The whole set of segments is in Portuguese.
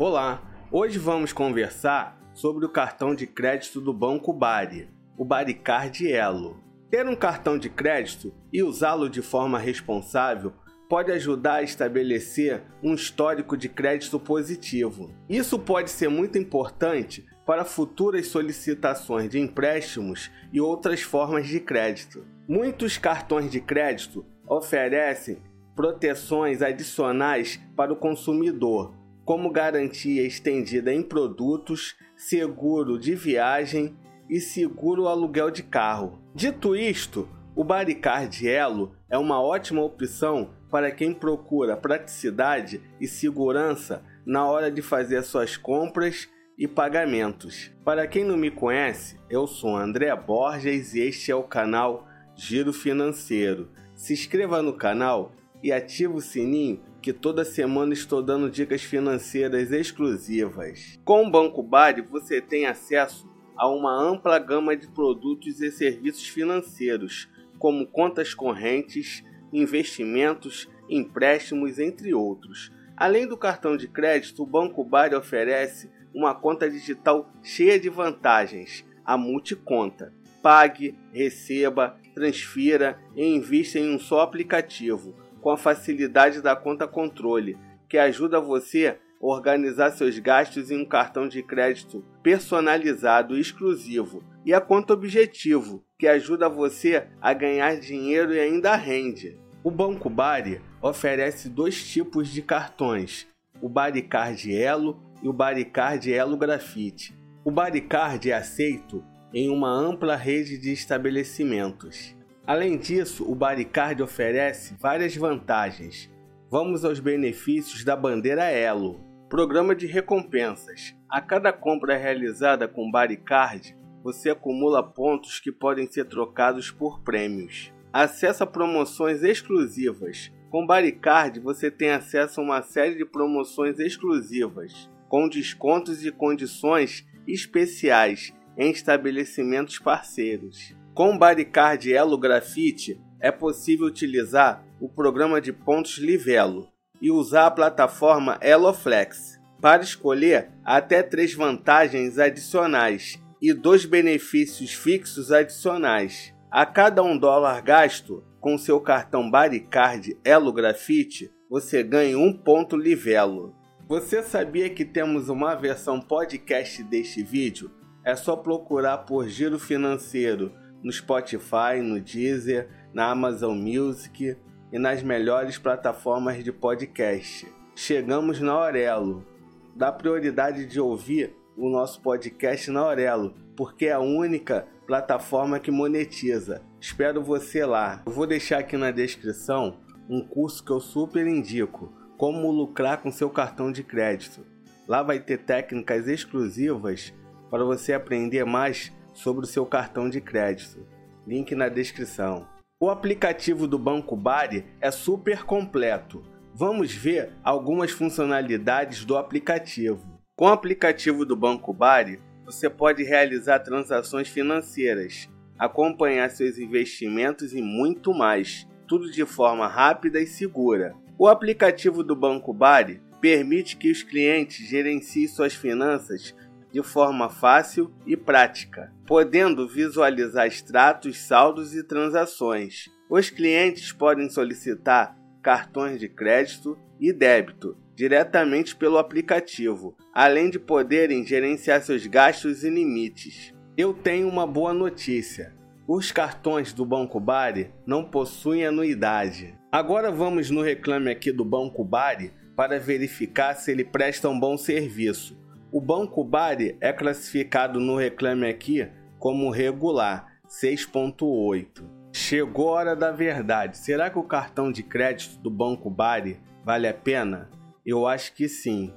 Olá, hoje vamos conversar sobre o cartão de crédito do Banco Bari, o Baricard Elo. Ter um cartão de crédito e usá-lo de forma responsável pode ajudar a estabelecer um histórico de crédito positivo. Isso pode ser muito importante para futuras solicitações de empréstimos e outras formas de crédito. Muitos cartões de crédito oferecem proteções adicionais para o consumidor, como garantia estendida em produtos, seguro de viagem e seguro aluguel de carro. Dito isto, o Baricard Elo é uma ótima opção para quem procura praticidade e segurança na hora de fazer suas compras e pagamentos. Para quem não me conhece, eu sou André Borges e este é o canal Giro Financeiro. Se inscreva no canal e ative o sininho que toda semana estou dando dicas financeiras exclusivas. Com o Banco Bari você tem acesso a uma ampla gama de produtos e serviços financeiros, como contas correntes, investimentos, empréstimos, entre outros. Além do cartão de crédito, o Banco Bari oferece uma conta digital cheia de vantagens, a Multiconta. Pague, receba, transfira e invista em um só aplicativo, com a facilidade da conta controle, que ajuda você a organizar seus gastos em um cartão de crédito personalizado e exclusivo, e a conta objetivo, que ajuda você a ganhar dinheiro e ainda rende. O Banco Bari oferece dois tipos de cartões, o Baricard Elo e o Baricard Elo Grafite. O Baricard é aceito em uma ampla rede de estabelecimentos. Além disso, o Baricard oferece várias vantagens. Vamos aos benefícios da bandeira Elo. Programa de recompensas. A cada compra realizada com Baricard, você acumula pontos que podem ser trocados por prêmios. Acesso a promoções exclusivas. Com Baricard você tem acesso a uma série de promoções exclusivas, com descontos e condições especiais em estabelecimentos parceiros. Com Baricard Elo Grafite é possível utilizar o programa de pontos Livelo e usar a plataforma EloFlex para escolher até três vantagens adicionais e dois benefícios fixos adicionais. A cada um dólar gasto com seu cartão Baricard Elo Grafite, você ganha um ponto Livelo. Você sabia que temos uma versão podcast deste vídeo? É só procurar por Giro Financeiro no Spotify, no Deezer, na Amazon Music e nas melhores plataformas de podcast. Chegamos na Aurelo. Dá prioridade de ouvir o nosso podcast na Aurelo, porque é a única plataforma que monetiza. Espero você lá. Eu vou deixar aqui na descrição um curso que eu super indico, como lucrar com seu cartão de crédito. Lá vai ter técnicas exclusivas para você aprender mais sobre o seu cartão de crédito. Link na descrição. O aplicativo do Banco Bari é super completo. Vamos ver algumas funcionalidades do aplicativo. Com o aplicativo do Banco Bari, você pode realizar transações financeiras, acompanhar seus investimentos e muito mais, tudo de forma rápida e segura. O aplicativo do Banco Bari permite que os clientes gerenciem suas finanças de forma fácil e prática, podendo visualizar extratos, saldos e transações. Os clientes podem solicitar cartões de crédito e débito diretamente pelo aplicativo, além de poderem gerenciar seus gastos e limites. Eu tenho uma boa notícia. Os cartões do Banco Bari não possuem anuidade. Agora vamos no reclame aqui do Banco Bari para verificar se ele presta um bom serviço. O Banco Bari é classificado no reclame aqui como regular, 6.8. Chegou a hora da verdade. Será que o cartão de crédito do Banco Bari vale a pena? Eu acho que sim.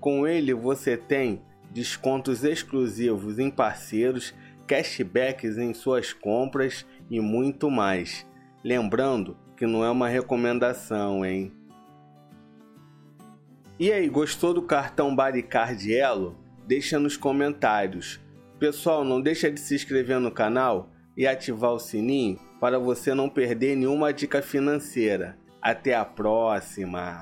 Com ele você tem descontos exclusivos em parceiros, cashbacks em suas compras e muito mais. Lembrando que não é uma recomendação, hein? E aí, gostou do cartão Baricard Elo? Deixa nos comentários. Pessoal, não deixa de se inscrever no canal e ativar o sininho para você não perder nenhuma dica financeira. Até a próxima!